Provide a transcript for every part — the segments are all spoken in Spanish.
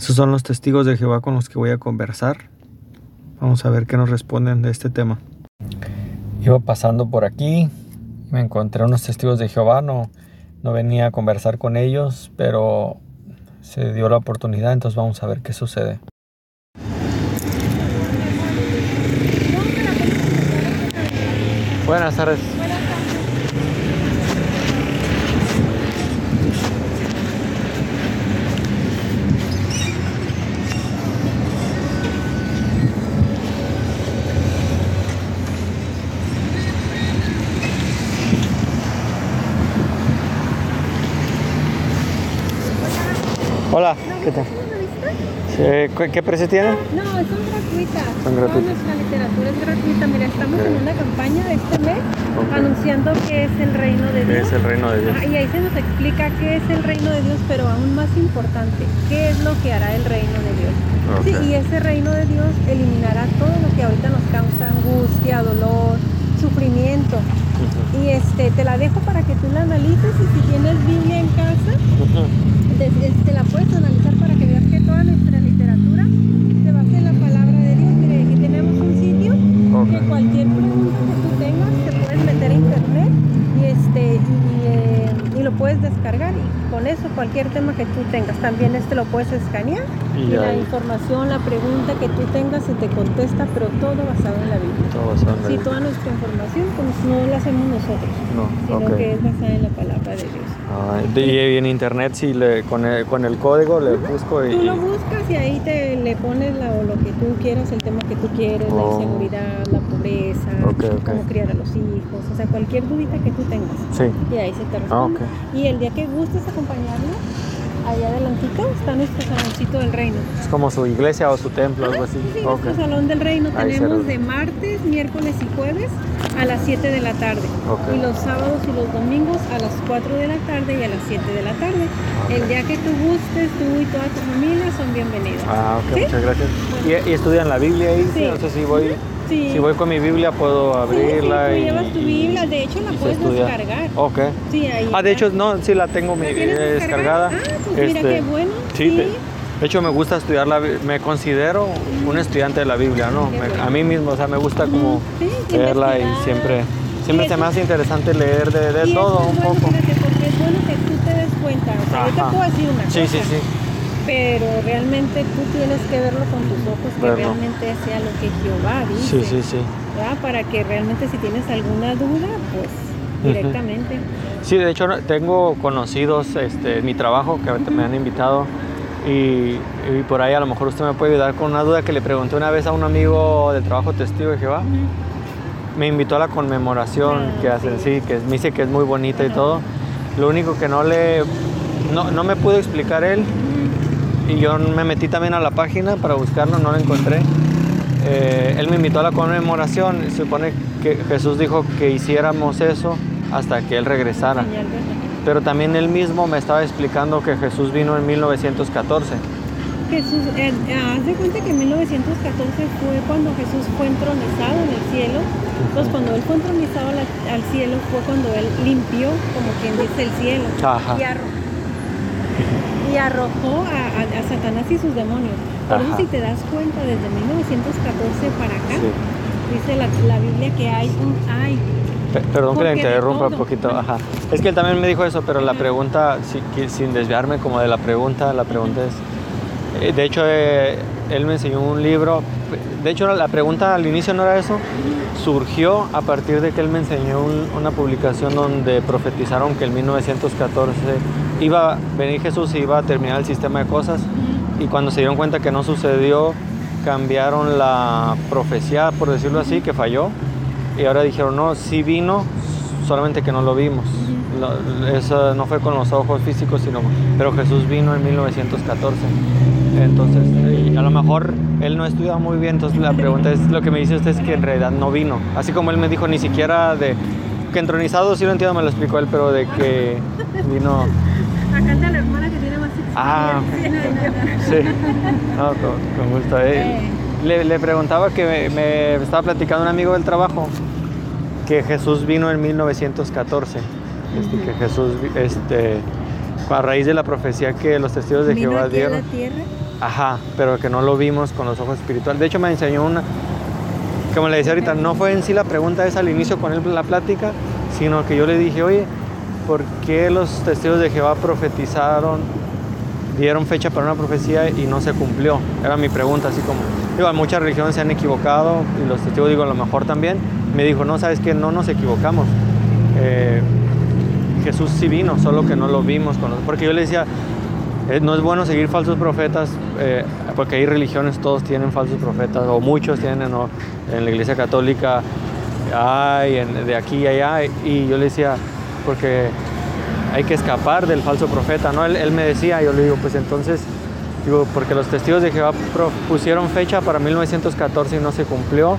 Esos son los testigos de Jehová con los que voy a conversar. Vamos a ver qué nos responden de este tema. Iba pasando por aquí, me encontré unos testigos de Jehová, no, no venía a conversar con ellos, pero se dio la oportunidad, entonces vamos a ver qué sucede. Buenas tardes. Hola, ¿qué tal? ¿Qué, ¿Qué precio tienen? No, son gratuitas. Son gratuitas. Toda nuestra literatura es gratuita. Mira, estamos en una campaña de este mes anunciando qué es el reino de ¿Qué Dios. es el reino de Dios? Ah, y ahí se nos explica qué es el reino de Dios, pero aún más importante, qué es lo que hará el reino de Dios. Sí, y ese reino de Dios eliminará todo lo que ahorita nos causa angustia, dolor, sufrimiento. Y este, te la dejo para que tú la analices y si tienes Biblia en casa, te la puedes analizar para que veas que toda nuestra literatura se basa en la palabra de Dios. Mire, aquí tenemos un sitio que cualquier pregunta que tú tengas te puedes meter a internet y este y, eh, y lo puedes descargar y con eso cualquier tema que tú tengas también este lo puedes escanear Y y, la información, la pregunta que tú tengas se te contesta, pero todo basado en la Biblia. Todo basado en la Sí, Biblia. toda nuestra información pues no la hacemos nosotros, No, sino ok. que es basada en la palabra de Dios. Ah, y en internet si le con el, con el código le busco y, Tú lo buscas y ahí te le pones la- lo que tú quieras, el tema que tú quieres, Oh. la inseguridad, la pobreza, Ok, ok. cómo criar a los hijos, o sea, cualquier dudita que tú tengas. sí. Y ahí se te Ah, responde. Y el día que gustes acompañarnos, allá adelantito está nuestro saloncito del reino. Es como su iglesia o su templo, algo así. Sí, nuestro salón del reino Ahí tenemos de martes, miércoles y jueves a las 7 de la tarde. Y los sábados y los domingos a las 4 de la tarde y a las 7 de la tarde. El día que tú gustes, tú y toda tu familia son bienvenidos. Ah, ok, ¿Sí? muchas gracias. ¿Y, y estudian la Biblia ahí? Sí. O sea, si voy, Sí. si voy con mi Biblia puedo abrirla sí, sí, tú y... llevas tu Biblia, de hecho la puedes estudia. descargar. Ok. Sí, ahí Ah, de hecho, no, sí la tengo mi, ¿La tienes eh, descargada. Ah, pues mira qué bueno. Sí, de, de hecho me gusta estudiar la me considero un estudiante de la Biblia, ¿no? Me- bueno. a mí mismo, o sea, me gusta como Sí, leerla y siempre siempre se me hace interesante leer de, de todo un poco. fíjate, porque es bueno que tú te des cuenta. O sea, yo te Ajá. puedo decir una Sí, cosa, sí, sí. Pero realmente tú tienes que verlo con tus ojos, que realmente sea lo que Jehová Sí, dice. sí, sí. ¿verdad? Para que realmente si tienes alguna duda, pues directamente. Sí, de hecho tengo conocidos este, en mi trabajo que ahorita me han invitado y, y por ahí a lo mejor usted me puede ayudar con una duda que le pregunté una vez a un amigo del trabajo testigo de Jehová. Me invitó a la conmemoración Ah, que hacen, sí, sí. que me dice que es muy bonita y todo. Lo único que no le, no, no me pudo explicar él y yo me metí también a la página para buscarlo, no lo encontré. Eh, él me invitó a la conmemoración, se supone que Jesús dijo que hiciéramos eso hasta que él regresara. Pero también él mismo me estaba explicando que Jesús vino en 1914. Jesús, eh, haz de cuenta que en 1914 fue cuando Jesús fue entronizado en el cielo. Entonces, cuando él fue entronizado al, cielo, fue cuando él limpió, como quien dice, el cielo. Ajá. Y, y arrojó a, a- a Satanás y sus demonios. Por eso, si te das cuenta, desde 1914 para acá, Sí. dice la, la Biblia que hay un hay. Pe- Perdón que le interrumpa un poquito. Ajá. Es que él también me dijo eso, pero la pregunta, sin desviarme como de la pregunta, la pregunta es, eh, de hecho, eh, él me enseñó un libro. De hecho, la pregunta al inicio no era eso. Surgió a partir de que él me enseñó un- una publicación donde profetizaron que en 1914 iba a venir Jesús y iba a terminar el sistema de cosas. Y cuando se dieron cuenta que no sucedió, cambiaron la profecía, por decirlo así, que falló. Y ahora dijeron, no, sí vino, solamente que no lo vimos. Lo- eso no fue con los ojos físicos, sino, pero Jesús vino en 1914. Entonces, eh, a lo mejor él no estudia muy bien, entonces la pregunta es, lo que me dice usted es que en realidad no vino. Así como él me dijo, ni siquiera de, que entronizado, sí lo entiendo, me lo explicó él, pero de que vino... Acá está la hermana que tiene más Ah. Sí, no, con, con gusto. eh. Le, le preguntaba que me, me estaba platicando un amigo del trabajo que Jesús vino en 1914. Este, que Jesús, este, a raíz de la profecía que los testigos de Jehová a la dieron. tierra Ajá, pero que no lo vimos con los ojos espirituales. De hecho, me enseñó una, como le decía ahorita, no fue en sí la pregunta esa al inicio con él la plática, sino que yo le dije, oye, ¿por qué los testigos de Jehová profetizaron, dieron fecha para una profecía y no se cumplió? Era mi pregunta, así como, digo, muchas religiones se han equivocado y los testigos, digo, a lo mejor también. Me dijo, no, sabes que no nos equivocamos. Eh, Jesús sí vino, solo que no lo vimos. Con porque yo le decía, eh, no es bueno seguir falsos profetas, eh, porque hay religiones, todos tienen falsos profetas, o muchos tienen, en la iglesia católica hay, de aquí y allá, y yo le decía, porque hay que escapar del falso profeta, ¿no? Él, me decía, yo le digo, pues entonces, digo, porque los testigos de Jehová pusieron fecha para 1914 y no se cumplió,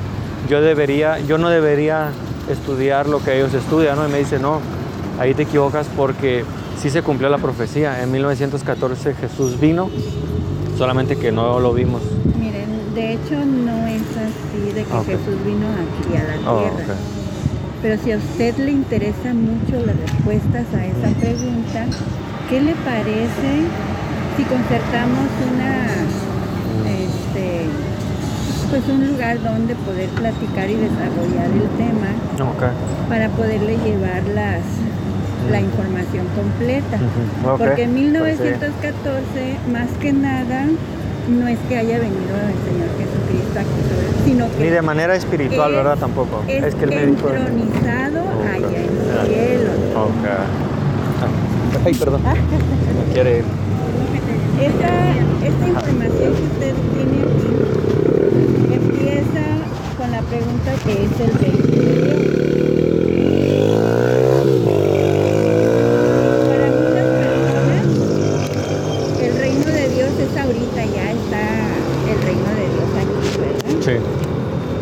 yo debería, yo no debería estudiar lo que ellos estudian, ¿no? Y me dice, no, ahí te equivocas porque sí se cumplió la profecía. En 1914 Jesús vino, solamente que no lo vimos. Miren, de hecho no es así de que Jesús vino aquí a la oh, tierra. Pero si a usted le interesa mucho las respuestas a esa pregunta, ¿qué le parece si concertamos una, este, pues un lugar donde poder platicar y desarrollar el tema para poderle llevar las la información completa. Porque en 1914, más que nada, no es que haya venido el Señor Jesucristo aquí sino que... Ni de manera espiritual, ¿verdad? Tampoco. Es, que el médico... entronizado allá en el cielo. Ay, perdón. no quiere ir. Esta, esta información que usted tiene aquí empieza con la pregunta que es el de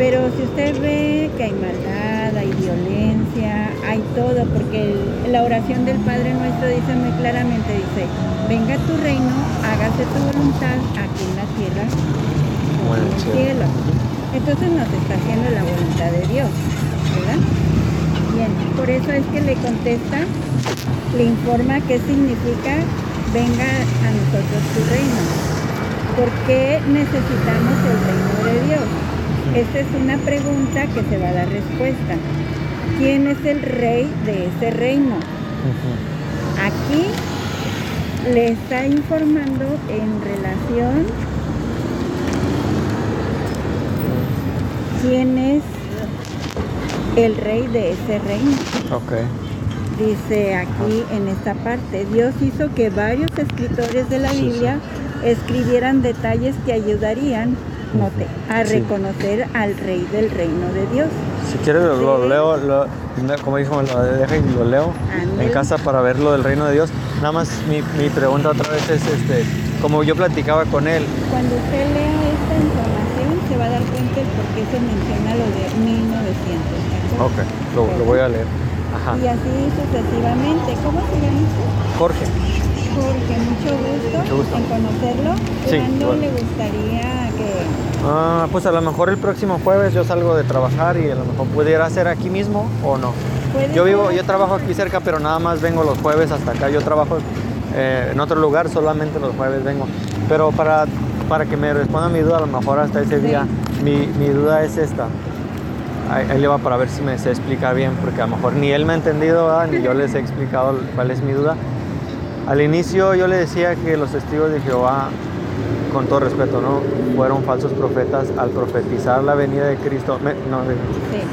Pero si usted ve que hay maldad, hay violencia, hay todo, porque la oración del Padre Nuestro dice muy claramente, dice, venga tu reino, hágase tu voluntad aquí en la tierra como en el cielo. Entonces nos está haciendo la voluntad de Dios, ¿verdad? Bien, por eso es que le contesta, le informa qué significa venga a nosotros tu reino. ¿Por qué necesitamos el reino de Dios? Esta es una pregunta que se va a dar respuesta. ¿Quién es el rey de ese reino? Aquí le está informando en relación quién es el rey de ese reino. Okay. Dice aquí en esta parte, Dios hizo que varios escritores de la Biblia escribieran detalles que ayudarían note, a reconocer al rey del reino de Dios. Si quieres lo, leo, lo, como dijo, lo deja y lo leo en casa para ver lo del reino de Dios. Nada más mi, mi, pregunta otra vez es, este, como yo platicaba con él. Cuando usted lea esta información se va a dar cuenta por qué se menciona lo de 1900. Ok, lo, lo, voy a leer. Ajá. Y así sucesivamente. ¿Cómo se llama usted? Jorge. Jorge, mucho gusto, en conocerlo. ¿Cuándo le gustaría? Ah, pues a lo mejor el próximo jueves yo salgo de trabajar y a lo mejor pudiera ser aquí mismo o no. Yo vivo, yo trabajo aquí cerca, pero nada más vengo los jueves hasta acá. Yo trabajo eh, en otro lugar, solamente los jueves vengo. Pero para, para que me responda mi duda, a lo mejor hasta ese día, mi, mi duda es esta. Ahí, le va para ver si me se explica bien, porque a lo mejor ni él me ha entendido, ni yo les he explicado cuál es mi duda. Al inicio yo le decía que los testigos de Jehová, con todo respeto, ¿no? fueron falsos profetas al profetizar la venida de Cristo, no,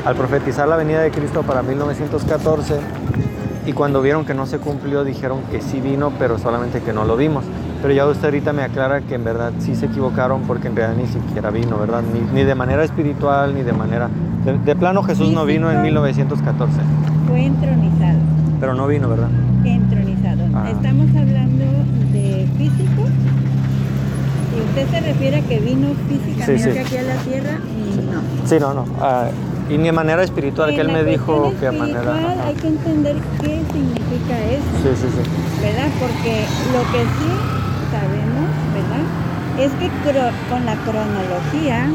al profetizar la venida de Cristo para 1914 y cuando vieron que no se cumplió dijeron que sí vino, pero solamente que no lo vimos. Pero ya usted ahorita me aclara que en verdad sí se equivocaron porque en realidad ni siquiera vino, ¿verdad? Ni, de manera espiritual, ni de manera... De, plano Jesús no vino en 1914. Fue entronizado. Pero no vino, ¿verdad? Entronizado. Ah. Estamos hablando de físico. Si usted se refiere a que vino físicamente aquí a la tierra, no. Sí, no, no. Ah, y ni de manera espiritual, que él me dijo que a manera. Hay que entender qué significa eso. Sí, sí, sí. ¿Verdad? Porque lo que sí sabemos, ¿verdad? Es que con la cronología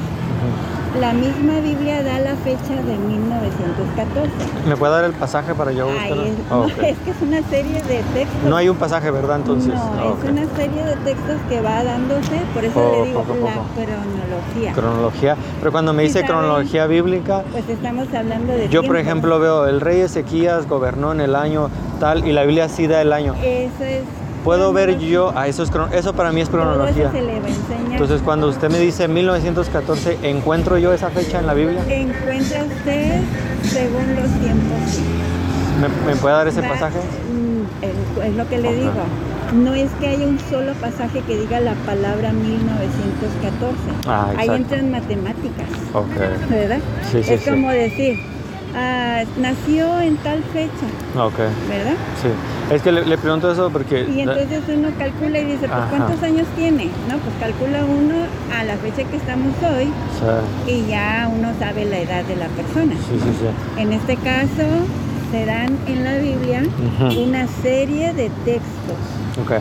la misma Biblia da la fecha de 1914. ¿Me puede dar el pasaje para yo Ay, buscarlo? es, Ah, es que es una serie de textos. No hay un pasaje, ¿verdad? Entonces. No, Ah, es una serie de textos que va dándose, por eso Oh, le digo la cronología. Cronología. Pero cuando me dice cronología bíblica, Pues estamos hablando de yo por ejemplo veo el rey Ezequías gobernó en el año tal y la Biblia sí da el año. Eso es. Puedo ver yo, ah, eso, es, eso para mí es Todo cronología. eso se le va a enseñar. Entonces cuando usted me dice 1914, ¿encuentro yo esa fecha en la Biblia? Encuentra usted según los tiempos. ¿Me, me puede dar ese Va- pasaje? Mm, Es, lo que le digo. No es que haya un solo pasaje que diga la palabra 1914. Ah, Ahí entran matemáticas, Ok, ¿verdad? Sí, sí, es sí. como decir, ah, nació en tal fecha, ok, ¿verdad? sí. Es que le, le pregunto eso porque... Y entonces uno calcula y dice, pues. ¿cuántos años tiene? No, pues calcula uno a la fecha que estamos hoy Sí, y ya uno sabe la edad de la persona. sí, sí. sí. En este caso, se dan en la Biblia una serie de textos, Ok,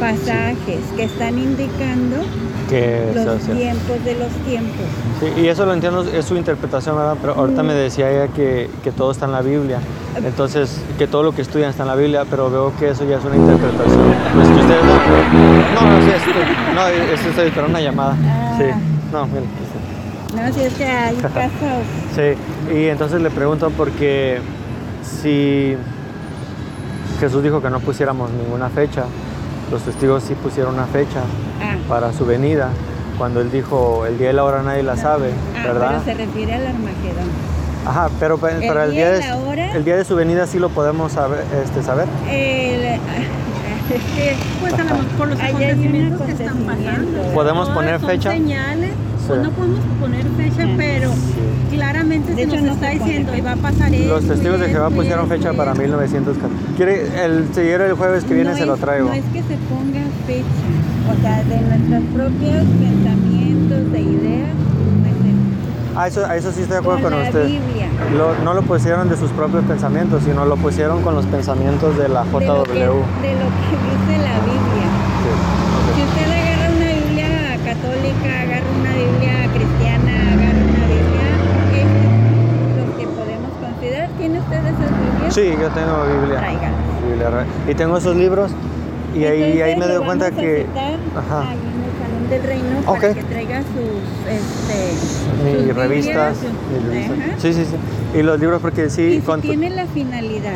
pasajes que están indicando que los tiempos de los tiempos. Sí, y eso lo entiendo, es su interpretación, ¿verdad? Pero ahorita me decía ella que, que todo está en la Biblia. Entonces, que todo lo que estudian está en la Biblia, pero veo que eso ya es una interpretación. Pues que ustedes no. No, no, sí, estoy, no, es- estoy esperando una llamada. Ah. Sí, no, mira. No, si es que hay casos. Sí, y entonces le pregunto porque si Jesús dijo que no pusiéramos ninguna fecha, los testigos sí pusieron una fecha Ah, para su venida, cuando él dijo el día y la hora nadie la sabe, ah, ¿verdad? pero se refiere al Armagedón. Ajá, pero pa- El para el día de, la hora. el día de su venida sí lo podemos saber, este, saber. El, es que Pues a lo mejor por los acontecimientos que están pasando. ¿Podemos poner son fecha? señales, pues no podemos poner fecha, pero Sí. claramente se nos no está diciendo y va a pasar esto. Los testigos de Jehová pusieron fecha para esto. 1914. ¿Quiere el siguiente el jueves que viene no se lo traigo? No es que se ponga fecha, o sea, de nuestros propios pensamientos, de ideas. Ah, eso, a eso sí estoy de acuerdo con, la usted. Biblia. Lo- no lo pusieron de sus propios pensamientos, sino lo pusieron con los pensamientos de la JW. De lo, que, de lo que dice la Biblia. Sí. Si usted agarra una Biblia católica, agarra una Biblia cristiana, agarra una Biblia, esos son los que podemos considerar. ¿Tiene usted esas Biblias? Sí, yo tengo Biblia. Biblia, Y tengo esos libros y ahí, Entonces, ahí me lo doy cuenta que Ajá. ahí en el Salón del Reino para que traiga sus, este, sus revistas. Sí, sí, sí. Y los libros porque sí. Y si con- tiene la finalidad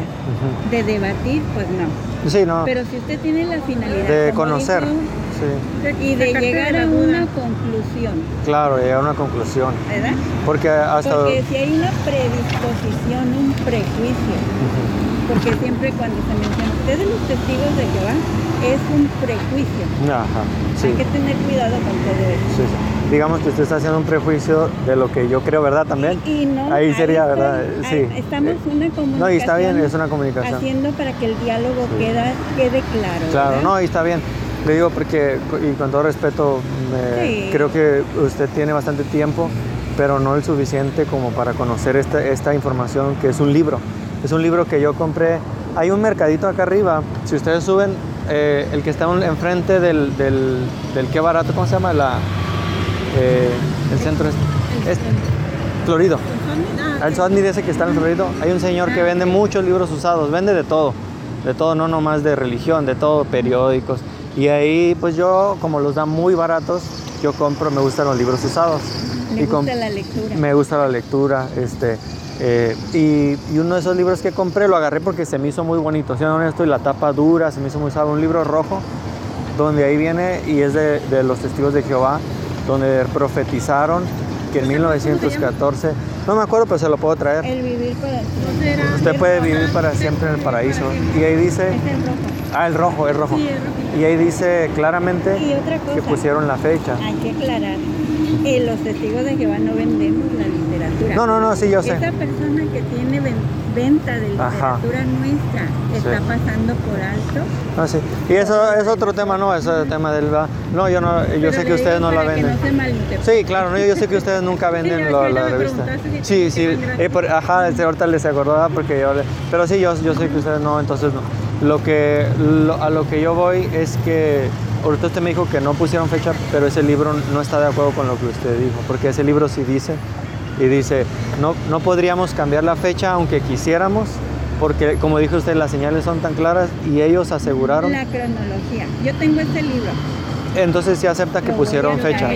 de debatir, pues no. Sí, no. Pero si usted tiene la finalidad de conocer. dijo, Sí, y de llegar a una conclusión, claro, llegar a una conclusión. ¿verdad? Porque hasta. Porque si hay una predisposición, un prejuicio. Porque siempre cuando se menciona, ustedes los testigos de Jehová, es un prejuicio. Ajá, sí. Hay que tener cuidado con todo eso. sí, sí. Digamos que usted está haciendo un prejuicio de lo que yo creo, ¿verdad? También. Y, y no, Ahí sería, ¿verdad? Sí. Estamos una comunicación. No, y está bien, es una comunicación. Haciendo para que el diálogo queda, quede claro. Claro, ¿verdad? no, y está bien. Le digo porque, y con todo respeto, me- creo que usted tiene bastante tiempo, pero no el suficiente como para conocer esta, esta información que es un libro. Es un libro que yo compré. Hay un mercadito acá arriba. Si ustedes suben, eh, el que está en- enfrente del, del, del qué barato, ¿cómo se llama? La, eh, el centro es, es Florido. Ah, El Sodni ese que está en Florido, hay un señor que vende muchos libros usados, vende de todo, de todo, no nomás de religión, de todo, periódicos. Y ahí, pues yo, como los dan muy baratos, yo compro, me gustan los libros usados. Le Y gusta la lectura. Me gusta la lectura, este, eh, y, y uno de esos libros que compré lo agarré porque se me hizo muy bonito, siendo honesto, y la tapa dura, se me hizo muy suave, un libro rojo, donde ahí viene, y es de, de los testigos de Jehová, donde profetizaron que en 1914, no me acuerdo, pero se lo puedo traer. El vivir para siempre. Usted puede vivir para siempre en el paraíso. Y ahí dice, ah, el rojo, el rojo. Sí, es rojo. Y ahí dice claramente Y otra cosa. que pusieron la fecha. Hay que aclarar que los testigos de Jehová no vendemos la literatura. No, no, no, sí, yo sé. Esa persona que tiene ven- venta de Ajá. literatura nuestra está Sí. pasando por alto. Ah, sí. Y eso es otro tema, ¿no? Eso es el tema del... No, yo no, yo Pero sé que ustedes no la venden. no. Sí, claro, no, yo sé que ustedes nunca venden la revista. Sí, sí, eh, por- ajá, este, ahorita les acordaba porque yo, le- pero sí, yo, yo sé que ustedes no, entonces no. Lo que, lo- a lo que yo voy es que ahorita usted me dijo que no pusieron fecha, pero ese libro no está de acuerdo con lo que usted dijo, porque ese libro sí dice, y dice, no, no podríamos cambiar la fecha aunque quisiéramos, porque como dijo usted, las señales son tan claras y ellos aseguraron, La cronología. Yo tengo este libro. entonces sí acepta que Lo pusieron fecha.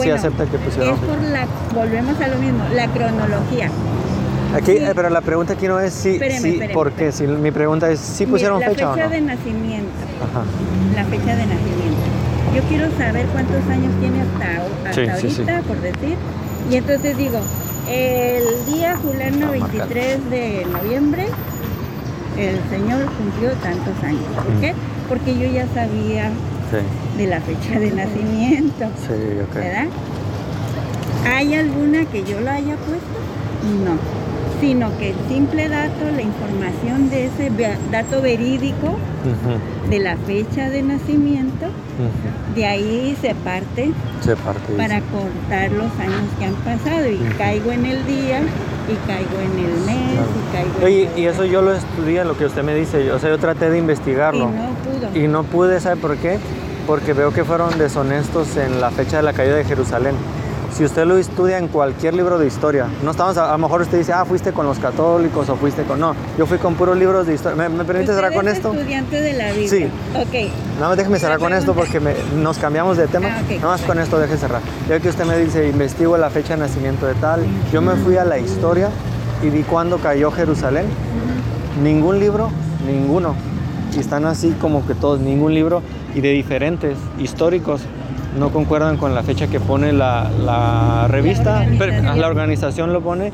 Sí, acepta que pusieron Es fecha. por la, volvemos a lo mismo, la cronología. Aquí, sí. eh, pero la pregunta aquí no es si, Espéreme, sí, espéreme, ¿por qué? Si, mi pregunta es, ¿sí pusieron la fecha, fecha o no? de nacimiento. Ajá. La fecha de nacimiento. Yo quiero saber cuántos años tiene hasta, hasta Sí, sí, ahorita, por decir. Y entonces digo, el día fulano Ah, marcado. 23 de noviembre, el señor cumplió tantos años. ¿Por qué? Porque yo ya sabía de la fecha de nacimiento. sí, ok. ¿verdad? ¿Hay alguna que yo la haya puesto? No, sino que el simple dato, la información de ese dato verídico de la fecha de nacimiento, de ahí se parte Se parte. para dice. contar los años que han pasado y caigo en el día y caigo en el mes Claro. y caigo Oye, en y eso yo lo estudié, lo que usted me dice, o sea, yo traté de y investigarlo. no pudo. Y no pude, ¿sabe por qué? Porque veo que fueron deshonestos en la fecha de la caída de Jerusalén. Si usted lo estudia en cualquier libro de historia, no estamos, a, a lo mejor usted dice, ah, fuiste con los católicos o fuiste con... No, yo fui con puros libros de historia. ¿Me, me permite cerrar con es esto? estudiante de la Biblia. Sí. Ok. Nada más déjeme cerrar con esto porque me- nos cambiamos de tema. Ah, ok. Nada más con esto deje cerrar. Ya que usted me dice, investigo la fecha de nacimiento de tal, yo me fui a la historia y vi cuándo cayó Jerusalén. Ningún libro, ninguno. Y están así como que todos, ningún libro y de diferentes históricos no concuerdan con la fecha que pone la, la revista. Pero- organización. la organización lo pone.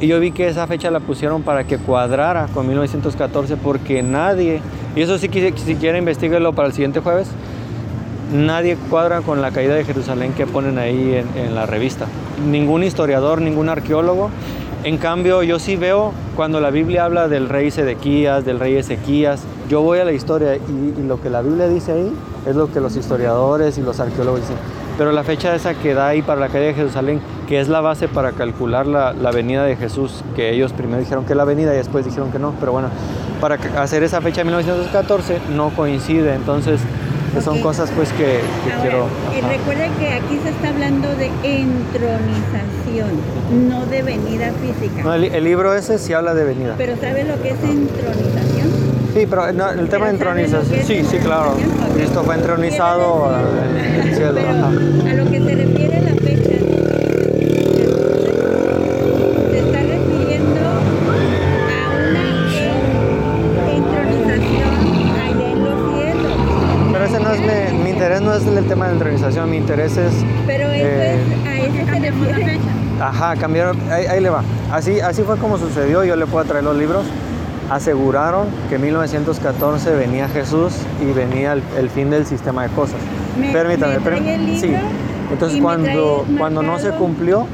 Y yo vi que esa fecha la pusieron para que cuadrara con 1914 porque nadie, y eso sí que si quiere investiguarlo para el siguiente jueves, nadie cuadra con la caída de Jerusalén que ponen ahí en, en la revista. Ningún historiador, ningún arqueólogo. En cambio, yo sí veo cuando la Biblia habla del rey Sedequías, del rey Ezequías, yo voy a la historia y, lo que la Biblia dice ahí es lo que los historiadores y los arqueólogos dicen. Pero la fecha esa que da ahí para la caída de Jerusalén, que es la base para calcular la, la venida de Jesús, que ellos primero dijeron que la venida y después dijeron que no, pero bueno, para hacer esa fecha de 1914 no coincide, entonces que son cosas pues que, que Ahora, quiero... ajá. recuerden que aquí se está hablando de entronización, no de venida física. No, el, el libro ese sí habla de venida. Pero ¿sabe lo que es entronización? Sí, pero no, el tema de Pero ¿sabe lo entronización, sí, sí, claro. entronización? Ok. Cristo fue entronizado en el cielo. Pero a lo que se refiere entronización, mi interés es, Pero eso Eh, es, a eso se la fecha. ajá, cambiaron, ahí, ahí le va. Así, así fue como sucedió, yo le puedo traer los libros. Aseguraron que en 1914 venía Jesús y venía el, el fin del sistema de cosas. Me- Permítame, me trae permí- el libro sí. Entonces cuando, cuando no se cumplió,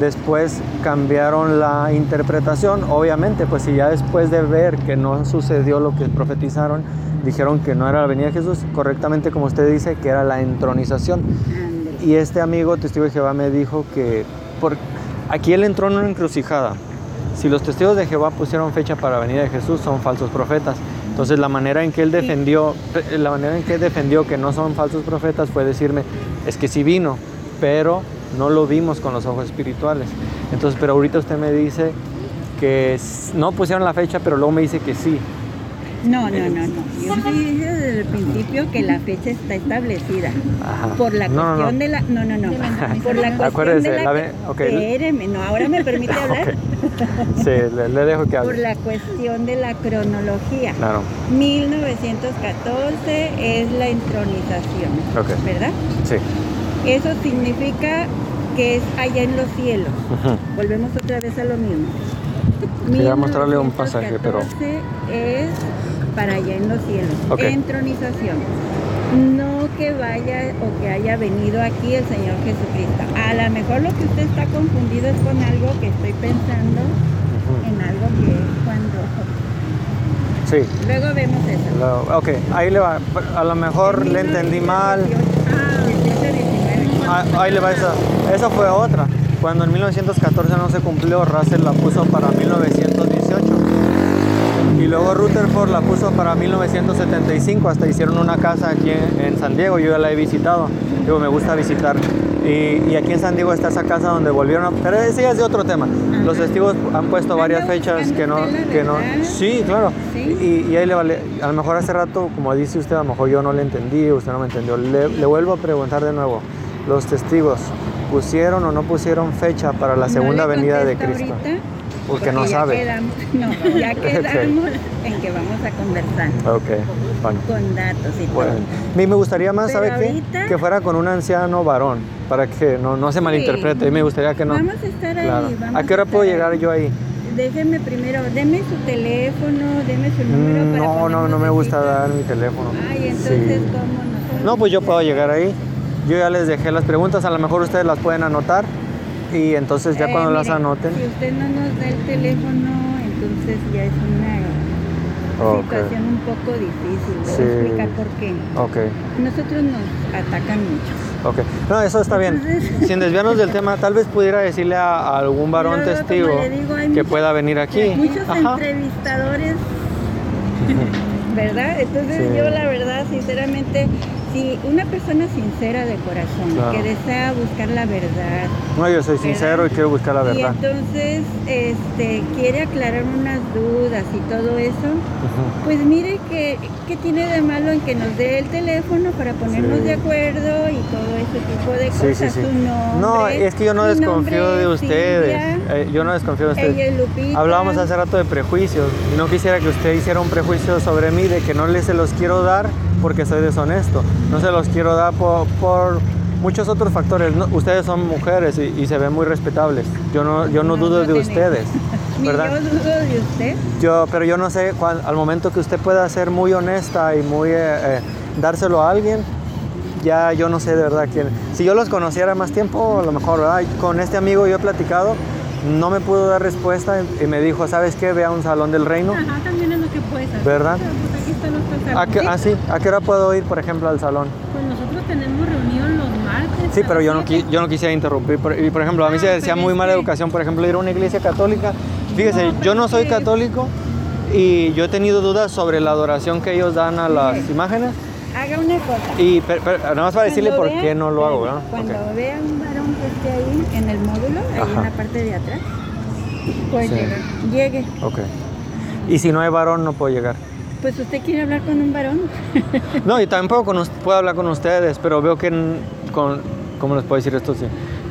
después cambiaron la interpretación. Obviamente, pues si ya después de ver que no sucedió lo que profetizaron, dijeron que no era la venida de Jesús, correctamente como usted dice, que era la entronización. Y este amigo testigo de Jehová me dijo que por, aquí él entró en una encrucijada. Si los testigos de Jehová pusieron fecha para la venida de Jesús, son falsos profetas. Entonces la manera en que él defendió, la manera en que él defendió que no son falsos profetas fue decirme, es que sí vino, pero no lo vimos con los ojos espirituales. Entonces, pero ahorita usted me dice que no pusieron la fecha, pero luego me dice que sí. No, no, no, no. Yo sí dije desde el principio que la fecha está establecida. Ajá. Por la No, no, no. cuestión de la. No, no, no. Por la cuestión Acuérdese, de la. la ve- ok. Espéreme, no, ahora me permite hablar. Sí, le, le dejo que Por hable. la cuestión de la cronología. Claro. 1914 es la entronización. Ok. ¿Verdad? Sí. Eso significa que es allá en los cielos. Ujú. Volvemos otra vez a lo mismo. Quería mostrarle un pasaje, pero- 1914 es para allá en los cielos. Ok. Entronización. No que vaya o que haya venido aquí el Señor Jesucristo. A lo mejor lo que usted está confundido es con algo que estoy pensando en algo que es cuando. Sí. Luego vemos eso. Lo- ok, ahí le va. A lo mejor le entendí mal. Ah, 18, 19. Ah, Ahí le va esa. Esa fue otra. Cuando en 1914 no se cumplió, Russell la puso para 1918. Y luego Rutherford la puso para 1975, hasta hicieron una casa aquí en, en San Diego, yo ya la he visitado, digo, me gusta visitar. Y, y aquí en San Diego está esa casa donde volvieron a... Pero ese ya es de otro tema. Los testigos han puesto varias fechas que no... Que no sí, claro. Sí. Y, y ahí le vale... A lo mejor hace rato, como dice usted, a lo mejor yo no le entendí, usted no me entendió. Le, le vuelvo a preguntar de nuevo. Los testigos, ¿pusieron o no pusieron fecha para la No segunda le venida de Cristo? ahorita, Porque no sabe. quedamos- no, ya quedamos en que vamos a conversar Ok, bueno. con datos y Bueno, todo. a mí me gustaría más, Pero ¿sabe qué? Que fuera con un anciano varón, para que no, no se malinterprete. Y me gustaría que no. Vamos a estar ahí. Vamos ¿A qué hora puedo ahí. llegar yo ahí? Déjeme primero, deme su teléfono, deme su número Mm, para No, no, no me gusta dar mi teléfono. Ay, entonces, Sí. ¿cómo no? No, pues yo puedo llegar ahí. Yo ya les dejé las preguntas, a lo mejor ustedes las pueden anotar y entonces ya Eh, cuando las anoten. Si usted no nos da el teléfono, entonces ya es una situación un poco difícil. Sí. a explicar por qué. Ok, Nosotros nos atacan mucho. ok. No, eso está bien. Sin desviarnos del tema, tal vez pudiera decirle a, a algún varón testigo digo, hay que muchos- pueda venir aquí. Muchos Ajá. entrevistadores, ¿verdad? Entonces Sí. yo la verdad, sinceramente, si una persona sincera de corazón, Claro. que desea buscar la verdad, No, yo soy sincero y quiero buscar la y verdad. entonces este, quiere aclarar unas dudas y todo eso, pues mire que, que tiene de malo en que nos dé el teléfono para ponernos Sí. de acuerdo y todo ese tipo de cosas. sí, sí. Su nombre, No, es que yo no desconfío de es ustedes. Silvia, Eh, yo no desconfío de ustedes. Hablábamos hace rato de prejuicios y no quisiera que usted hiciera un prejuicio sobre mí de que no les se los quiero dar porque soy deshonesto. No se los quiero dar por, por muchos otros factores. No, ustedes son mujeres y, y se ven muy respetables. Yo no, yo no, No, dudo de ustedes, ¿verdad? yo dudo de usted. Yo, pero yo no sé, al momento que usted pueda ser muy honesta y muy eh, eh, dárselo a alguien, ya yo no sé de verdad quién. Si yo los conociera más tiempo, a lo mejor, ¿verdad? Con este amigo yo he platicado, no me pudo dar respuesta y, y me dijo, ¿sabes qué? Ve a un salón del reino. Ajá, también es lo que puedes hacer. ¿Verdad? Pero, aquí está nuestro ¿A qué, ah, sí, ¿a qué hora puedo ir, por ejemplo, al salón? Pues nosotros tenemos reunión los martes. Sí, pero yo no, yo no quisiera interrumpir. Por, y por ejemplo, a mí Ah, se decía muy mala que- educación, por ejemplo, ir a una iglesia católica. Fíjese, No, yo no soy católico y yo he tenido dudas sobre la adoración que ellos dan a las Sí. imágenes. Haga una cosa. Y pero, pero nada más para decirle por qué no lo hago, ¿verdad? Cuando Ok. vea un varón que esté ahí en el módulo, ahí Ajá. en la parte de atrás, pues Sí. llegue. llegue. Ok. Y si no hay varón, no puedo llegar. Pues usted quiere hablar con un varón. No, y también puedo, puedo hablar con ustedes, pero veo que, con, ¿cómo les puedo decir esto? Sí.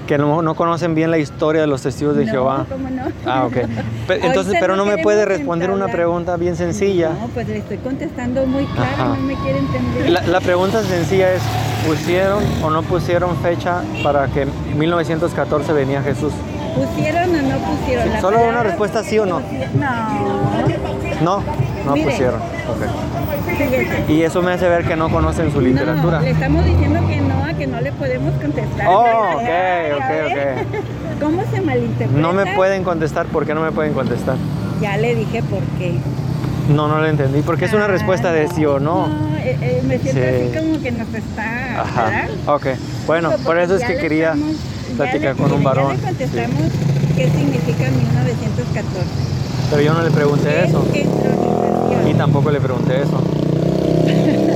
Que no, no conocen bien la historia de los testigos de no, Jehová. ¿cómo no? Ah, ok. Pe- Entonces, pero no me puede responder una pregunta bien sencilla. No, pues le estoy contestando muy claro, no me quiere entender. La, la pregunta sencilla es, ¿pusieron o no pusieron fecha para que en 1914 venía Jesús? ¿Pusieron o no pusieron? La Solo una respuesta sí o no. No. No, no pusieron. Ok. Fíjese. Y eso me hace ver que no conocen su literatura. No, le estamos diciendo que no, a que no le podemos contestar. Oh, ok, ok, ver, ¿Cómo se malinterpreta? No me pueden contestar, ¿por qué no me pueden contestar? Ya le dije por qué. No, no lo entendí, porque es una Ah, respuesta de sí o no. No, eh, eh, me siento Sí. así como que nos está, Ajá. ¿verdad? Ok. Bueno, por eso es que quería estamos- platicar con un varón. Ya le Sí. contestamos qué significa 1914. Pero yo no le pregunté ¿Qué eso. es? Y tampoco le pregunté eso.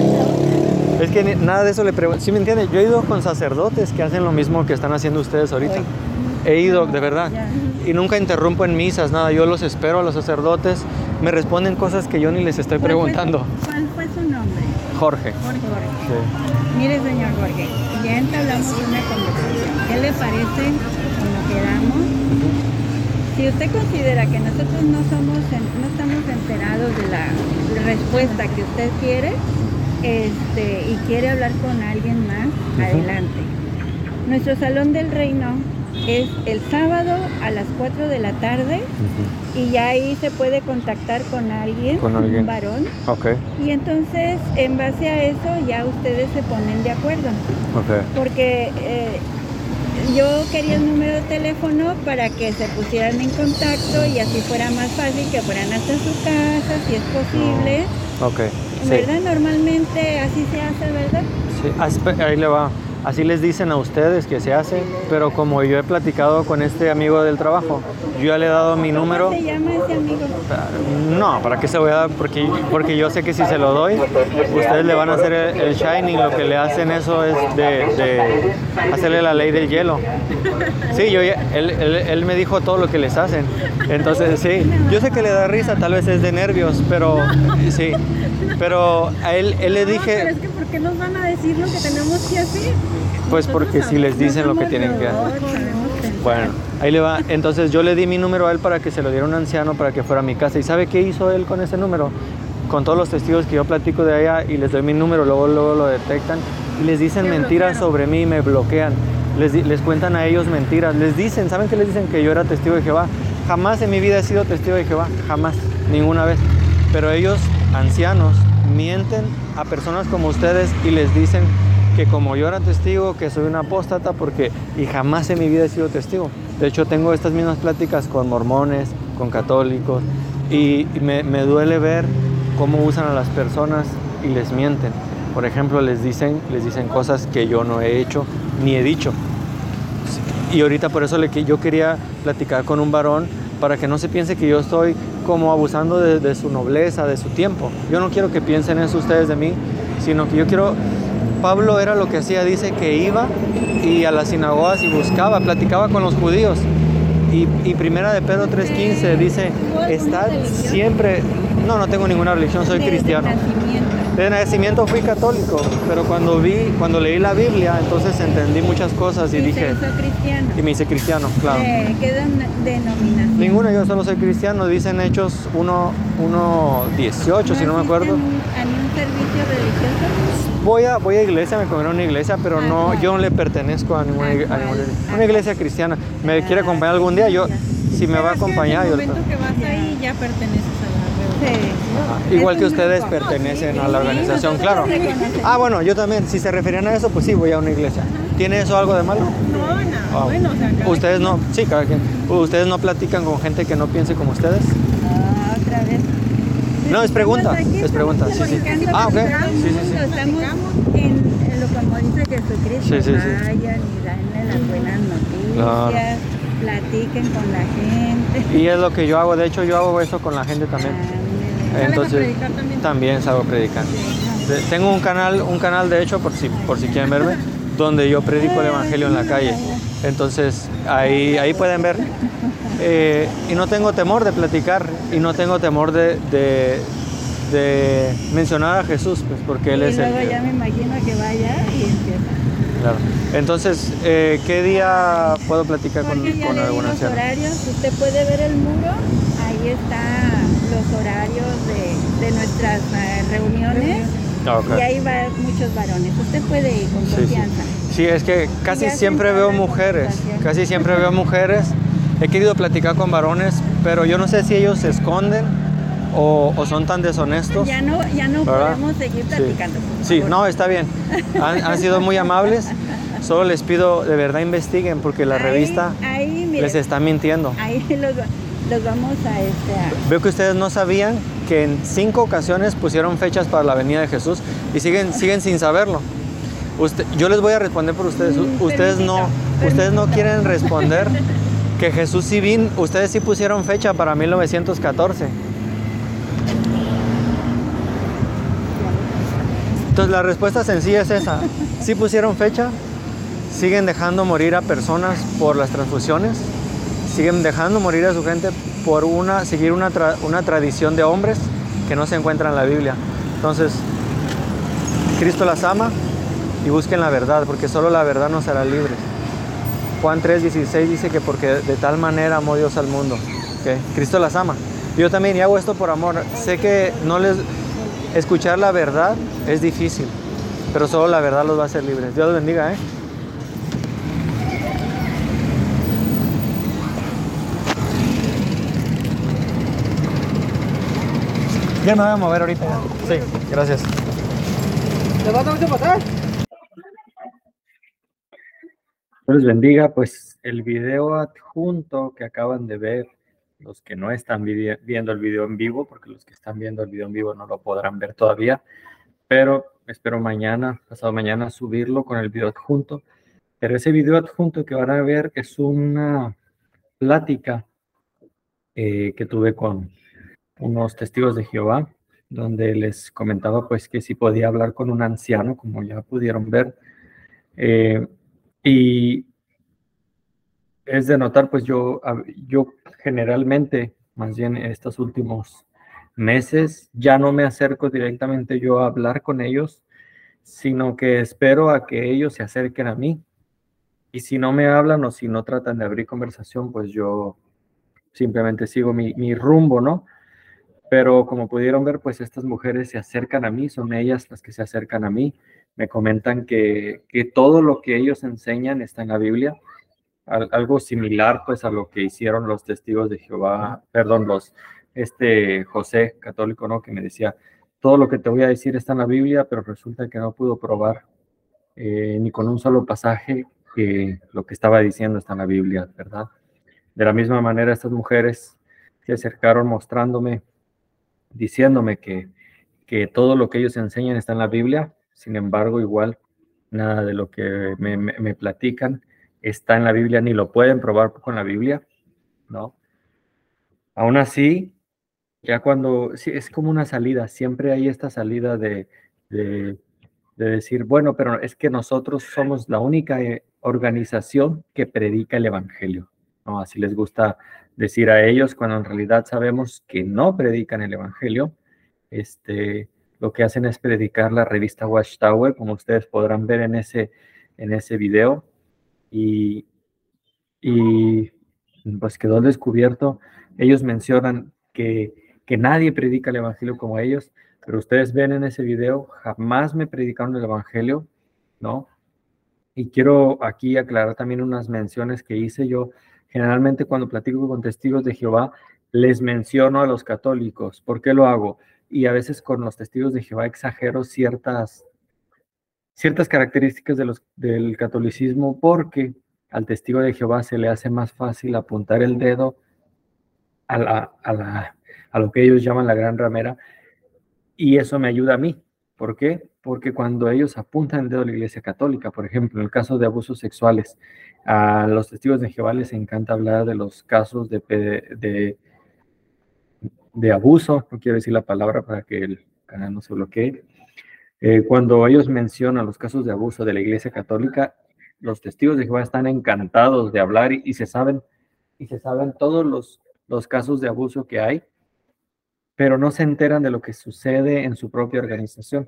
Es que nada de eso le pregunté. ¿Sí me entiende? Yo he ido con sacerdotes que hacen lo mismo que están haciendo ustedes ahorita. Hoy. He ido, de verdad. Ya. Y nunca interrumpo en misas, nada. Yo los espero a los sacerdotes. Me responden cosas que yo ni les estoy ¿Cuál fue su- preguntando. ¿Cuál fue su nombre? Jorge. Jorge. Sí. Mire, señor Jorge, ya entablamos una conversación. ¿Qué le parece como quedamos? Si usted considera que nosotros no somos, no estamos enterados de la respuesta que usted quiere, este, y quiere hablar con alguien más, adelante. Nuestro salón del reino es el sábado a las 4 de la tarde y ya ahí se puede contactar con alguien, Con alguien. un varón, Ok, y entonces, en base a eso, ya ustedes se ponen de acuerdo. ok. Porque eh, yo quería el número de teléfono para que se pusieran en contacto y así fuera más fácil que fueran hasta su casa, si es posible. Ok. Sí. ¿Verdad? Normalmente así se hace, ¿verdad? Sí, ah, ahí le va. Así les dicen a ustedes que se hace, pero como yo he platicado con este amigo del trabajo, yo ya le he dado mi número. ¿Cómo se llama ese amigo? No, ¿para qué se voy a dar? Porque, porque yo sé que si se lo doy, ustedes le van a hacer el, el shining, lo que le hacen eso es de, de hacerle la ley del hielo. Sí, yo, ya- él, él- él me dijo todo lo que les hacen. Entonces, sí, yo sé que le da risa, tal vez es de nervios, pero sí. Pero a él, él le No, pero dije, es que ¿por qué nos van a decir lo que tenemos que hacer? pues porque si les dicen lo que tienen que hacer. Bueno, ahí le va. Entonces yo le di mi número a él para que se lo diera un anciano para que fuera a mi casa. ¿Y sabe qué hizo él con ese número? Con todos los testigos que yo platico de allá y les doy mi número, luego, luego lo detectan y les dicen mentiras bloquearon. sobre mí y me bloquean. Les, les cuentan a ellos mentiras. Les dicen, ¿saben qué les dicen? Que yo era testigo de Jehová. Jamás en mi vida he sido testigo de Jehová. Jamás. Ninguna vez. Pero ellos, ancianos, mienten a personas como ustedes y les dicen que como yo era testigo, que soy un apóstata, porque y jamás en mi vida he sido testigo. De hecho, tengo estas mismas pláticas con mormones, con católicos, y, me, me duele ver cómo usan a las personas y les mienten. Por ejemplo, les dicen, les dicen cosas que yo no he hecho ni he dicho. Y ahorita por eso le, yo quería platicar con un varón para que no se piense que yo estoy como abusando de, de su nobleza, de su tiempo. Yo no quiero que piensen eso ustedes de mí, sino que yo quiero... Pablo era lo que hacía, dice que iba y a las sinagogas y buscaba, platicaba con los judíos. Y, y primera de Pedro 3.15 dice, estad siempre... No, no tengo ninguna religión, soy cristiano. De nacimiento fui católico, pero cuando vi, cuando leí la Biblia, entonces entendí muchas cosas y Y dije, se hizo cristiano. y me hice cristiano, claro. ¿De qué den- denominación? Ninguna, yo solo soy cristiano, dicen Hechos 1, 1 18, si no me acuerdo. asiste ¿A ningún servicio religioso? Voy a, voy a iglesia, me conviene a una iglesia, pero ¿A no, cuál? yo no le pertenezco a ninguna, ¿A ig- a ninguna iglesia. ¿A Una iglesia cristiana. ¿Me Ah, quiere acompañar algún día? Yo, si me va a acompañar, yo En el momento que vas ahí ya perteneces a la Sí. reunión. Igual que Es un ustedes pertenecen a la organización, claro. Ah, bueno, yo también, si se referían a eso, pues sí, voy a una iglesia. ¿Tiene eso algo de malo? No, no, Ah, bueno, o sea, cada Ustedes no, sí, cada quien. Ustedes no platican con gente que no piense como ustedes. Ah, otra vez. No, es pregunta, Estamos aquí, es pregunta, sí, sí. Ah, ok. Sí, sí, sí. Estamos en, en lo como dice Jesucristo, Sí, sí, sí. vayan y denle las buenas noticias, platiquen con la gente. Y es lo que yo hago, de hecho yo hago eso con la gente también. Ándale. ¿Sales a Entonces, también? también salgo predicando. Tengo un canal, un canal de hecho, por si, por si quieren verme, donde yo predico el evangelio en la calle. Entonces, ahí, ahí pueden ver. Eh, y no tengo temor de platicar y no tengo temor de, de, de mencionar a Jesús, pues porque Él y es el luego que- ya me imagino que vaya y empieza. Claro. Entonces, eh, ¿qué día puedo platicar con, con anciano? horarios, usted puede ver el muro, ahí están los horarios de, de nuestras eh, reuniones Ah, ok. y ahí va muchos varones. Usted puede ir con Sí, sí. confianza. Sí, es que casi siempre veo mujeres, casi siempre veo mujeres. He querido platicar con varones, pero yo no sé si ellos se esconden o, o son tan deshonestos. Ya no, ya no ¿Verdad? podemos seguir Sí. platicando. Sí, favor. no, está bien. Han, han sido muy amables. Solo les pido de verdad investiguen porque la Ahí- revista ahí, les está mintiendo. ahí los, los vamos a este a- Veo que ustedes no sabían que en cinco ocasiones pusieron fechas para la venida de Jesús y siguen, siguen sin saberlo. Usted- yo les voy a responder por ustedes. Mm, Ustedes no, ustedes no quieren responder que Jesús sí vino. Ustedes sí pusieron fecha para 1914. Entonces la respuesta sencilla es esa. Sí pusieron fecha, siguen dejando morir a personas por las transfusiones, siguen dejando morir a su gente por una, seguir una, una tradición de hombres que no se encuentra en la Biblia. Entonces, Cristo las ama y busquen la verdad, porque solo la verdad nos hará libres. Juan 3:16 dice que porque de tal manera amó Dios al mundo. ¿ok? Cristo las ama. Yo también hago esto por amor. Sé que no les escuchar la verdad es difícil, pero solo la verdad los va a hacer libres. Dios los bendiga, ¿eh? Ya me voy a mover ahorita. Sí, gracias. ¿Te falta mucho pasar? Dios les bendiga, pues el video adjunto que acaban de ver, los que no están viendo el video en vivo, porque los que están viendo el video en vivo no lo podrán ver todavía, pero espero mañana, pasado mañana, subirlo con el video adjunto. Pero ese video adjunto que van a ver es una plática eh, que tuve con unos testigos de Jehová, donde les comentaba pues que si podía hablar con un anciano, como ya pudieron ver. Eh, y es de notar, pues yo, yo generalmente, más bien estos últimos meses, ya no me acerco directamente yo a hablar con ellos, sino que espero a que ellos se acerquen a mí. Y si no me hablan o si no tratan de abrir conversación, pues yo simplemente sigo mi, mi rumbo, ¿no? Pero como pudieron ver, pues estas mujeres se acercan a mí, son ellas las que se acercan a mí, me comentan que, que todo lo que ellos enseñan está en la Biblia, algo similar pues a lo que hicieron los testigos de Jehová, perdón, los, este José católico, ¿no? Que me decía, todo lo que te voy a decir está en la Biblia, pero resulta que no pudo probar eh, ni con un solo pasaje que lo que estaba diciendo está en la Biblia, ¿verdad? De la misma manera, estas mujeres se acercaron mostrándome, diciéndome que, que todo lo que ellos enseñan está en la Biblia, sin embargo, igual nada de lo que me, me platican está en la Biblia, ni lo pueden probar con la Biblia, ¿no? Aún así, ya cuando, sí, es como una salida, siempre hay esta salida de, de, decir, bueno, pero es que nosotros somos la única eh, organización que predica el Evangelio, ¿no? Así les gusta decir a ellos cuando en realidad sabemos que no predican el Evangelio, este, lo que hacen es predicar la revista Watchtower, como ustedes podrán ver en ese, en ese video, y, y pues quedó descubierto. Ellos mencionan que, que nadie predica el Evangelio como ellos, pero ustedes ven en ese video, jamás me predicaron el Evangelio, ¿no? Y quiero aquí aclarar también unas menciones que hice yo. Generalmente cuando platico con testigos de Jehová, les menciono a los católicos. ¿Por qué lo hago? Y a veces con los testigos de Jehová exagero ciertas ciertas características del catolicismo porque al testigo de Jehová se le hace más fácil apuntar el dedo a, la, a lo que ellos llaman la gran ramera y eso me ayuda a mí. ¿Por qué? Porque cuando ellos apuntan el dedo a la iglesia católica, por ejemplo, en el caso de abusos sexuales, a los testigos de Jehová les encanta hablar de los casos de, de, abuso, no quiero decir la palabra para que el canal no se bloquee, eh, cuando ellos mencionan los casos de abuso de la Iglesia Católica, los testigos de Jehová están encantados de hablar y, se saben y se saben todos los, los casos de abuso que hay, pero no se enteran de lo que sucede en su propia organización.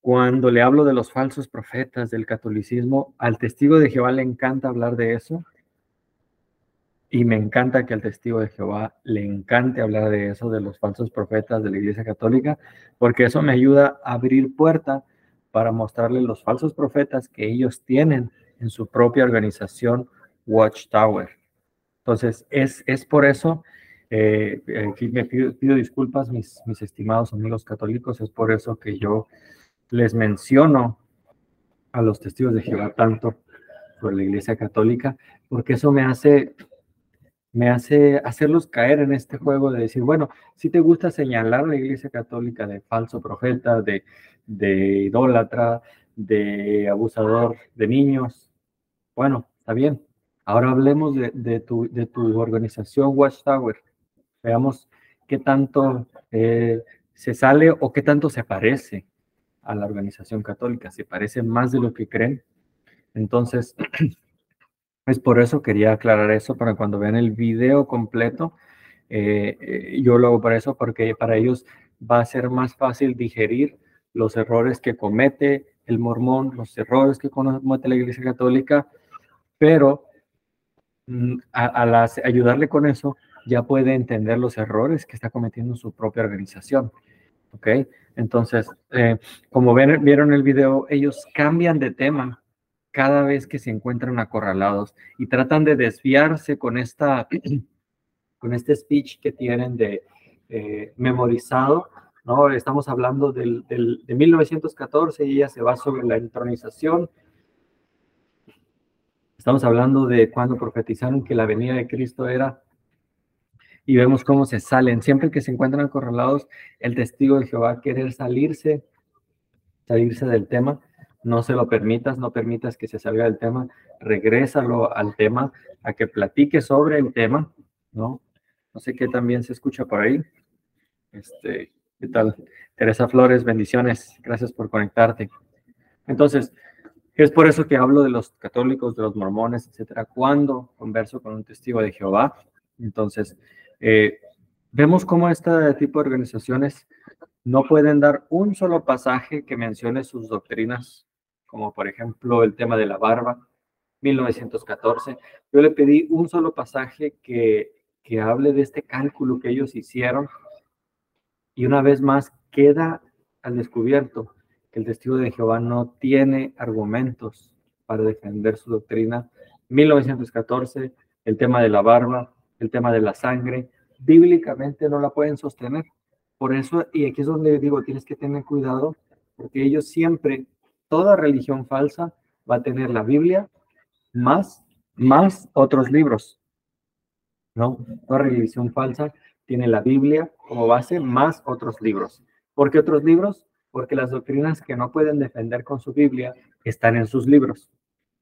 Cuando le hablo de los falsos profetas del catolicismo, al testigo de Jehová le encanta hablar de eso y me encanta que al testigo de Jehová le encante hablar de eso, de los falsos profetas de la Iglesia Católica, porque eso me ayuda a abrir puerta para mostrarle los falsos profetas que ellos tienen en su propia organización Watchtower. Entonces, es, es por eso, eh, aquí me pido, disculpas, mis, mis estimados amigos católicos, es por eso que yo les menciono a los testigos de Jehová tanto por la Iglesia Católica, porque eso me hace me hace hacerlos caer en este juego de decir, bueno, si te gusta señalar la Iglesia Católica de falso profeta, de, de idólatra, de abusador de niños, bueno, está bien. Ahora hablemos de, de, tu, de tu organización Watchtower. Veamos qué tanto eh, se sale o qué tanto se parece a la organización católica. ¿Se parece más de lo que creen? Entonces, Es por eso quería aclarar eso para cuando vean el video completo. Eh, eh, yo lo hago para eso porque para ellos va a ser más fácil digerir los errores que comete el mormón, los errores que comete la Iglesia Católica, pero mm, a, ayudarle con eso ya puede entender los errores que está cometiendo su propia organización. ¿Ok? Entonces, eh, como ven, vieron el video, ellos cambian de tema cada vez que se encuentran acorralados y tratan de desviarse con, esta, con este speech que tienen de eh, memorizado. ¿no? Estamos hablando del, del, de 1914 y ella se va sobre la entronización. Estamos hablando de cuando profetizaron que la venida de Cristo era y vemos cómo se salen. Siempre que se encuentran acorralados, el testigo de Jehová querer salirse salirse del tema, no se lo permitas, no permitas que se salga del tema, regrésalo al tema, a que platique sobre el tema, ¿no? No sé qué también se escucha por ahí. Este, ¿qué tal? Teresa Flores, bendiciones, gracias por conectarte. Entonces, es por eso que hablo de los católicos, de los mormones, etcétera, cuando converso con un testigo de Jehová. Entonces, eh, vemos cómo este tipo de organizaciones no pueden dar un solo pasaje que mencione sus doctrinas, como por ejemplo el tema de la barba, 1914. Yo le pedí un solo pasaje que, que hable de este cálculo que ellos hicieron y una vez más queda al descubierto que el testigo de Jehová no tiene argumentos para defender su doctrina. 1914, el tema de la barba, el tema de la sangre, bíblicamente no la pueden sostener. Por eso, y aquí es donde digo, tienes que tener cuidado, porque ellos siempre, toda religión falsa va a tener la Biblia más, más otros libros. ¿No? Toda religión falsa tiene la Biblia como base más otros libros. ¿Por qué otros libros? Porque las doctrinas que no pueden defender con su Biblia están en sus libros.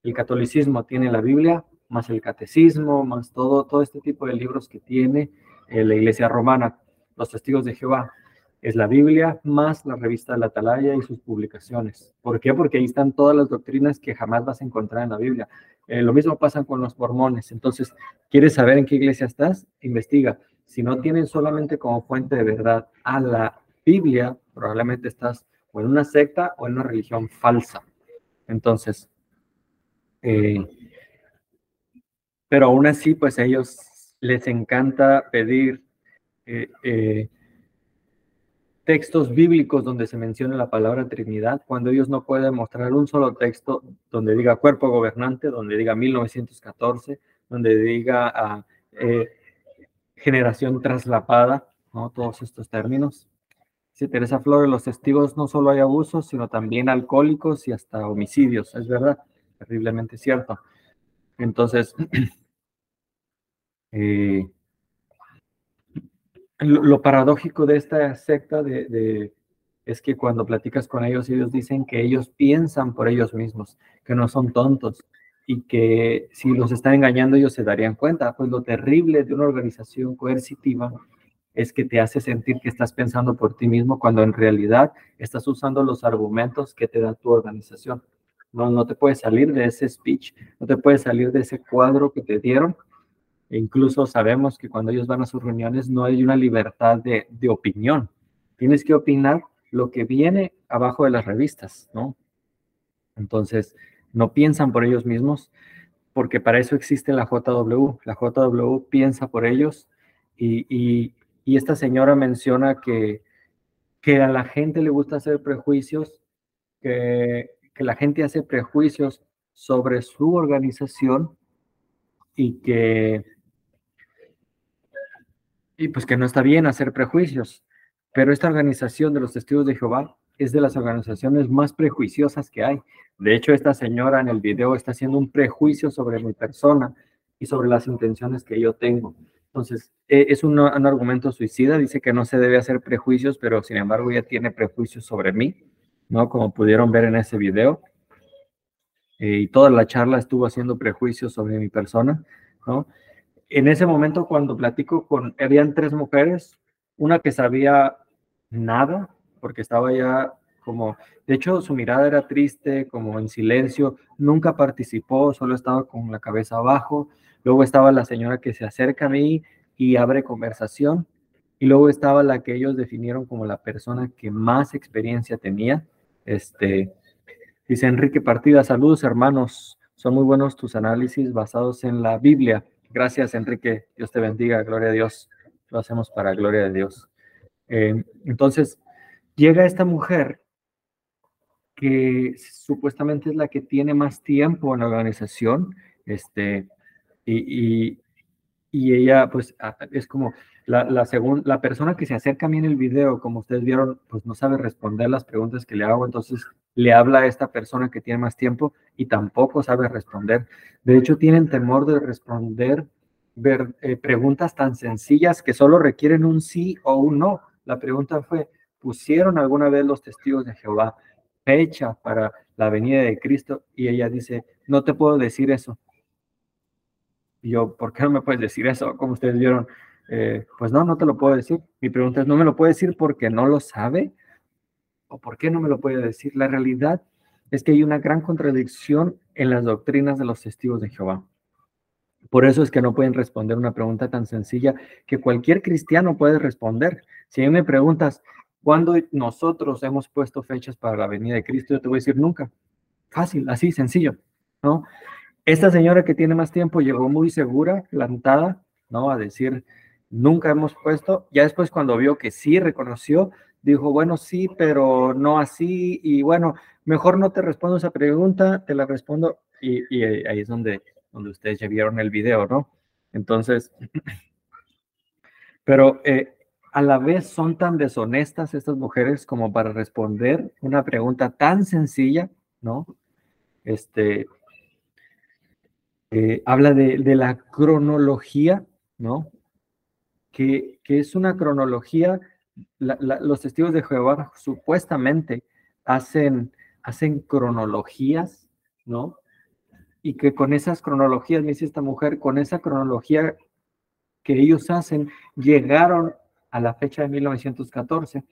El catolicismo tiene la Biblia, más el catecismo, más todo, todo este tipo de libros que tiene eh, la iglesia romana, los testigos de Jehová. Es la Biblia más la revista de la Atalaya y sus publicaciones. ¿Por qué? Porque ahí están todas las doctrinas que jamás vas a encontrar en la Biblia. Eh, lo mismo pasa con los mormones. Entonces, ¿quieres saber en qué iglesia estás? Investiga si no tienen solamente como fuente de verdad a la Biblia, probablemente estás o en una secta o en una religión falsa. Entonces, eh, pero aún así, pues a ellos les encanta pedir eh, eh, textos bíblicos donde se menciona la palabra Trinidad, cuando ellos no pueden mostrar un solo texto donde diga cuerpo gobernante, donde diga 1914, donde diga ah, generación traslapada, ¿no? Todos estos términos. Si Teresa Flores, los testigos no solo hay abusos, sino también alcohólicos y hasta homicidios, es verdad, terriblemente cierto. Entonces, eh, lo, paradójico de esta secta de, es que cuando platicas con ellos, ellos dicen que ellos piensan por ellos mismos, que no son tontos, y que si los están engañando ellos se darían cuenta. Pues lo terrible de una organización coercitiva es que te hace sentir que estás pensando por ti mismo cuando en realidad estás usando los argumentos que te da tu organización. No, no te puedes salir de ese speech, no te puedes salir de ese cuadro que te dieron. E incluso sabemos que cuando ellos van a sus reuniones no hay una libertad de, opinión. Tienes que opinar lo que viene abajo de las revistas, ¿no? Entonces, no piensan por ellos mismos, porque para eso existe la JW. La JW piensa por ellos y, esta señora menciona que, que, a la gente le gusta hacer prejuicios, que, que la gente hace prejuicios sobre su organización y que y pues que no está bien hacer prejuicios. Pero esta organización de los testigos de Jehová es de las organizaciones más prejuiciosas que hay. De hecho, esta señora en el video está haciendo un prejuicio sobre mi persona y sobre las intenciones que yo tengo. Entonces, e, es un, argumento suicida, dice que no se debe hacer prejuicios, pero sin embargo ella tiene prejuicios sobre mí, ¿no? Como pudieron ver en ese video. Eh, y toda la charla estuvo haciendo prejuicios sobre mi persona, ¿no? En ese momento, cuando platico con, habían tres mujeres, una que sabía nada, porque estaba ya como, de hecho su mirada era triste, como en silencio, nunca participó, solo estaba con la cabeza abajo. Luego estaba la señora que se acerca a mí y abre conversación. Y luego estaba la que ellos definieron como la persona que más experiencia tenía. Este, dice Enrique Partida, saludos hermanos, son muy buenos tus análisis basados en la Biblia. Gracias Enrique, Dios te bendiga, gloria a Dios. Lo hacemos para gloria de Dios. Eh, entonces, llega esta mujer que supuestamente es la que tiene más tiempo en la organización, este, y, ella pues es como la, la, la persona que se acerca a mí en el video, como ustedes vieron, pues no sabe responder las preguntas que le hago, entonces le habla a esta persona que tiene más tiempo y tampoco sabe responder. De hecho, tienen temor de responder eh, preguntas tan sencillas que solo requieren un sí o un no. La pregunta fue, ¿pusieron alguna vez los testigos de Jehová fecha para la venida de Cristo y ella dice, no te puedo decir eso. Yo, ¿por qué no me puedes decir eso? Como ustedes vieron, eh, pues no, no te lo puedo decir. Mi pregunta es, ¿no me lo puede decir porque no lo sabe? ¿O por qué no me lo puede decir? La realidad es que hay una gran contradicción en las doctrinas de los testigos de Jehová. Por eso es que no pueden responder una pregunta tan sencilla que cualquier cristiano puede responder. Si me preguntas, ¿cuándo nosotros hemos puesto fechas para la venida de Cristo? Yo te voy a decir nunca. Fácil, así, sencillo, ¿no? Esta señora que tiene más tiempo llegó muy segura, plantada, ¿no? A decir, nunca hemos puesto. Ya después cuando vio que sí reconoció, dijo, bueno, sí, pero no así. Y bueno, mejor no te respondo esa pregunta, te la respondo. Y, ahí es donde donde ustedes ya vieron el video, ¿no? Entonces, pero eh, a la vez son tan deshonestas estas mujeres como para responder una pregunta tan sencilla, ¿no? Este, eh, habla de, la cronología, ¿no? Que, es una cronología, los testigos de Jehová supuestamente hacen, hacen cronologías, ¿no? y que con esas cronologías, me dice esta mujer, con esa cronología que ellos hacen, llegaron a la fecha de 1914.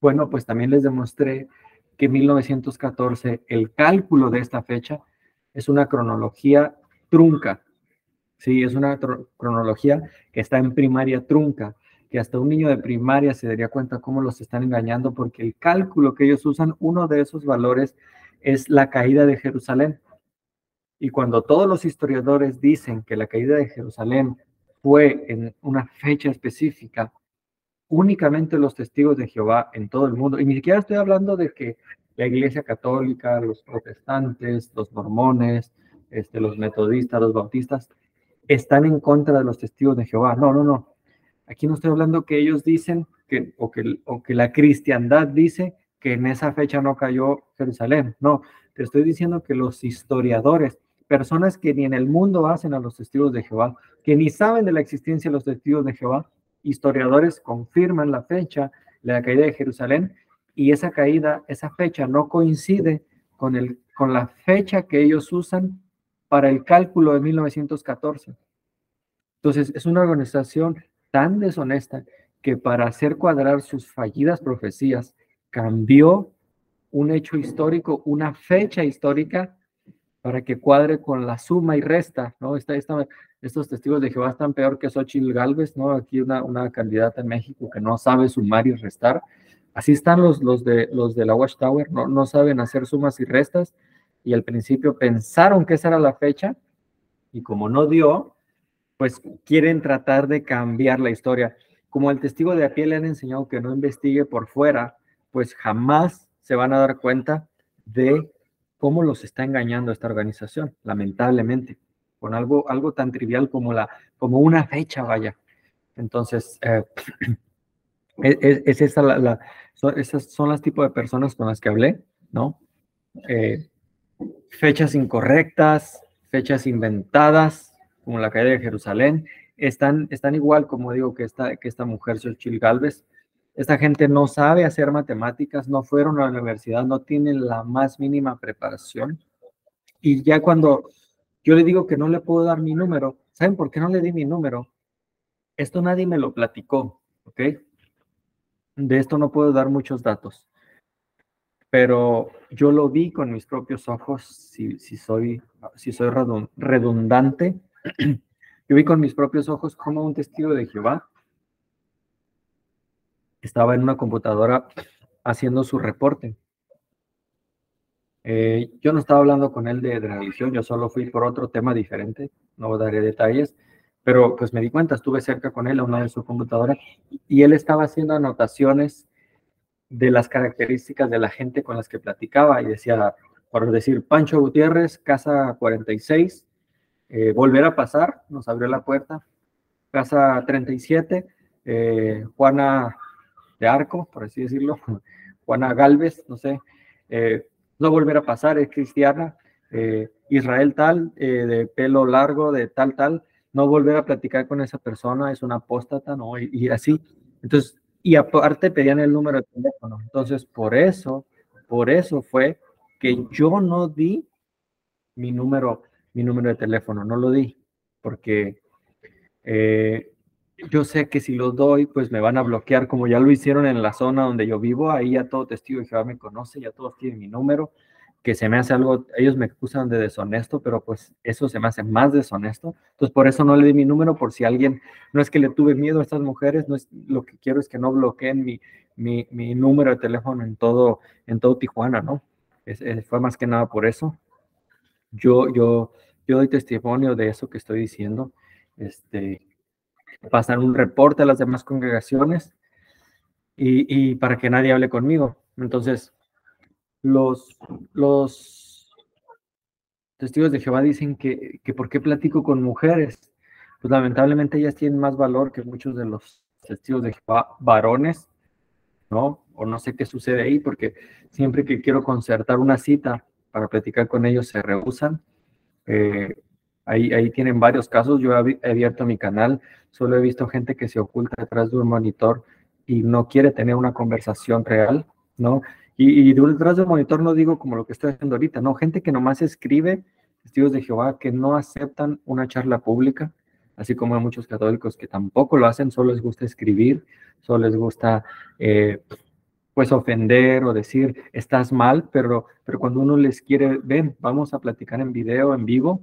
Bueno, pues también les demostré que 1914, el cálculo de esta fecha es una cronología trunca. Sí, es una cronología que está en primaria trunca, que hasta un niño de primaria se daría cuenta cómo los están engañando, porque el cálculo que ellos usan, uno de esos valores es la caída de Jerusalén. Y cuando todos los historiadores dicen que la caída de Jerusalén fue en una fecha específica, únicamente los testigos de Jehová en todo el mundo, y ni siquiera estoy hablando de que la iglesia católica, los protestantes, los mormones, este, los metodistas, los bautistas, están en contra de los testigos de Jehová. No, no, no. Aquí no estoy hablando que ellos dicen que o, que, o que la cristiandad dice que en esa fecha no cayó Jerusalén. No, te estoy diciendo que los historiadores personas que ni en el mundo hacen a los testigos de Jehová, que ni saben de la existencia de los testigos de Jehová. Historiadores confirman la fecha de la caída de Jerusalén y esa caída, esa fecha no coincide con, el, con la fecha que ellos usan para el cálculo de 1914. Entonces, es una organización tan deshonesta que para hacer cuadrar sus fallidas profecías cambió un hecho histórico, una fecha histórica para que cuadre con la suma y resta, ¿no? Esta, estos testigos de Jehová están peor que Xochitl Galvez, ¿no? Aquí una, una candidata en México que no sabe sumar y restar. Así están los, los, de, los de la Watchtower, ¿no? no saben hacer sumas y restas y al principio pensaron que esa era la fecha y como no dio, pues quieren tratar de cambiar la historia. Como el testigo de a pie le han enseñado que no investigue por fuera, pues jamás se van a dar cuenta de cómo los está engañando esta organización, lamentablemente, con algo, algo tan trivial como, la, como una fecha, vaya. Entonces, eh, es, esa la, son, esas son las tipos de personas con las que hablé, ¿no? Eh, fechas incorrectas, fechas inventadas, como la caída de Jerusalén, están, están igual, como digo, que esta, que esta mujer, Xochitl Galvez, esta gente no sabe hacer matemáticas, no fueron a la universidad, no tienen la más mínima preparación. Y ya cuando yo le digo que no le puedo dar mi número, ¿saben por qué no le di mi número? Esto nadie me lo platicó, ¿ok? De esto no puedo dar muchos datos. Pero yo lo vi con mis propios ojos, si, si soy, si soy redundante, yo vi con mis propios ojos como un testigo de Jehová estaba en una computadora haciendo su reporte. Eh, yo no estaba hablando con él de, religión, yo solo fui por otro tema diferente, no daré detalles, pero pues me di cuenta, estuve cerca con él a una de su computadora y él estaba haciendo anotaciones de las características de la gente con las que platicaba y decía, por decir, Pancho Gutiérrez, casa 46, eh, volver a pasar, nos abrió la puerta, casa 37, eh, Juana de arco, por así decirlo, Juana Galvez, no sé, eh, no volver a pasar, es cristiana, Israel tal, de pelo largo, de tal, tal, no volver a platicar con esa persona, es una apóstata, ¿no? Y, así. Entonces, y aparte pedían el número de teléfono. Entonces, por eso, por eso fue que yo no di mi número, mi número de teléfono, no lo di, porque eh, yo sé que si lo doy, pues me van a bloquear, como ya lo hicieron en la zona donde yo vivo, ahí ya todo testigo de Jehová me conoce, ya todos tienen mi número, que se me hace algo, ellos me acusan de deshonesto, pero pues eso se me hace más deshonesto. Entonces por eso no le di mi número, por si alguien, no es que le tuve miedo a estas mujeres, no es lo que quiero es que no bloqueen mi, mi, mi número de teléfono en todo, en todo Tijuana, ¿no? Es, fue más que nada por eso. Yo, yo, yo doy testimonio de eso que estoy diciendo. Este, pasan un reporte a las demás congregaciones y, y para que nadie hable conmigo. Entonces, los, testigos de Jehová dicen que, que ¿por qué platico con mujeres? Pues lamentablemente ellas tienen más valor que muchos de los testigos de Jehová varones, ¿no? O no sé qué sucede ahí, porque siempre que quiero concertar una cita para platicar con ellos se rehusan. Eh, ahí, ahí tienen varios casos. Yo he abierto mi canal, solo he visto gente que se oculta detrás de un monitor y no quiere tener una conversación real, ¿no? Y, detrás del monitor no digo como lo que estoy haciendo ahorita, no, gente que nomás escribe, testigos de Jehová, que no aceptan una charla pública, así como hay muchos católicos que tampoco lo hacen, solo les gusta escribir, solo les gusta eh, pues ofender o decir estás mal, pero, pero cuando uno les quiere, ven, vamos a platicar en video, en vivo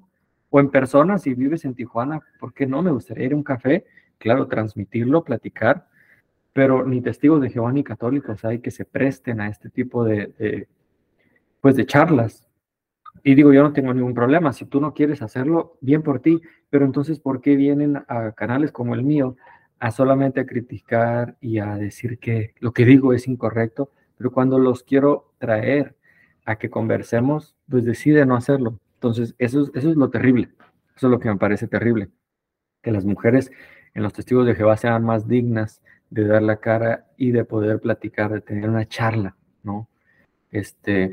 o en persona, si vives en Tijuana, ¿por qué no? Me gustaría ir a un café, claro, transmitirlo, platicar, pero ni testigos de Jehová ni católicos hay que se presten a este tipo de, pues de charlas. Y digo, yo no tengo ningún problema, si tú no quieres hacerlo, bien por ti, pero entonces, ¿por qué vienen a canales como el mío a solamente a criticar y a decir que lo que digo es incorrecto? Pero cuando los quiero traer a que conversemos, pues decide no hacerlo. Entonces, eso, eso es lo terrible, eso es lo que me parece terrible, que las mujeres en los testigos de Jehová sean más dignas de dar la cara y de poder platicar, de tener una charla, ¿no? Este,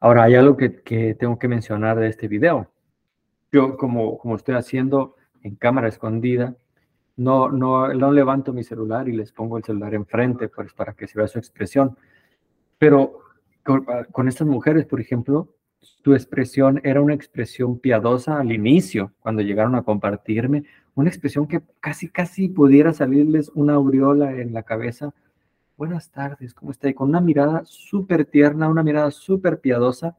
ahora, hay algo que, que tengo que mencionar de este video. Yo, como, como estoy haciendo en cámara escondida, no, no, no levanto mi celular y les pongo el celular enfrente, pues, para que se vea su expresión. Pero con, con estas mujeres, por ejemplo, tu expresión era una expresión piadosa al inicio, cuando llegaron a compartirme, una expresión que casi, casi pudiera salirles una aureola en la cabeza. Buenas tardes, ¿cómo está? Con una mirada súper tierna, una mirada súper piadosa.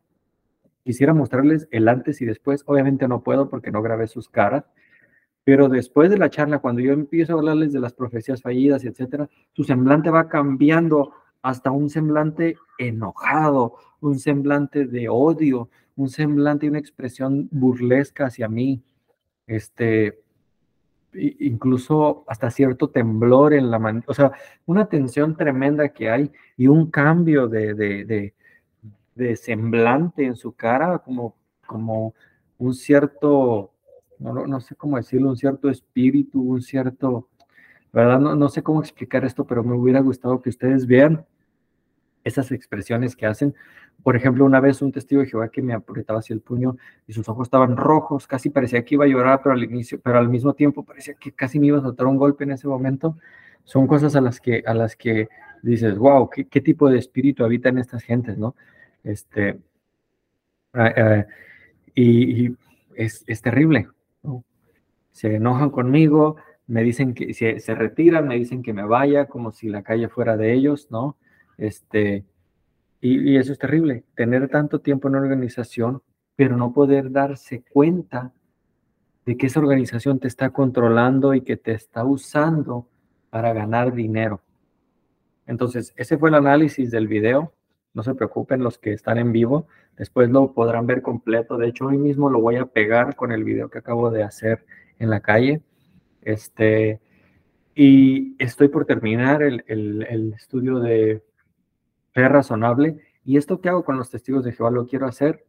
Quisiera mostrarles el antes y después. Obviamente no puedo porque no grabé sus caras, pero después de la charla, cuando yo empiezo a hablarles de las profecías fallidas, etcétera, su semblante va cambiando hasta un semblante enojado, un semblante de odio, un semblante y una expresión burlesca hacia mí, este, incluso hasta cierto temblor en la mano, o sea, una tensión tremenda que hay y un cambio de, de, de, semblante en su cara, como, como un cierto, no, no, sé cómo decirlo, un cierto espíritu, un cierto, ¿verdad? No, no sé cómo explicar esto, pero me hubiera gustado que ustedes vean esas expresiones que hacen. Por ejemplo, una vez un testigo de Jehová que me apretaba así el puño y sus ojos estaban rojos, casi parecía que iba a llorar, pero al inicio, pero al mismo tiempo parecía que casi me iba a soltar un golpe en ese momento. Son cosas a las que, a las que dices, wow, ¿qué, tipo de espíritu habita en estas gentes, no? Este, ah, ah, y, es, terrible. Se enojan conmigo, me dicen que se, se retiran, me dicen que me vaya, como si la calle fuera de ellos, ¿no? Este, y, eso es terrible, tener tanto tiempo en una organización, pero no poder darse cuenta de que esa organización te está controlando y que te está usando para ganar dinero. Entonces, ese fue el análisis del video. No se preocupen los que están en vivo, después lo podrán ver completo. De hecho, hoy mismo lo voy a pegar con el video que acabo de hacer en la calle. Este, y estoy por terminar el, el estudio de fe razonable. ¿Y esto que hago con los testigos de Jehová? Lo quiero hacer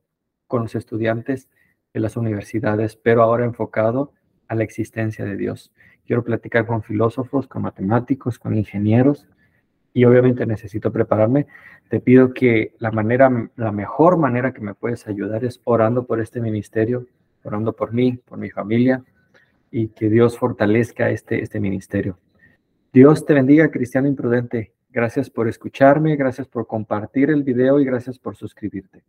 con los estudiantes de las universidades, pero ahora enfocado a la existencia de Dios. Quiero platicar con filósofos, con matemáticos, con ingenieros y obviamente necesito prepararme. Te pido que la manera, la mejor manera que me puedes ayudar es orando por este ministerio, orando por mí, por mi familia y que Dios fortalezca este, este ministerio. Dios te bendiga, cristiano imprudente Gracias por escucharme, gracias por compartir el video y gracias por suscribirte.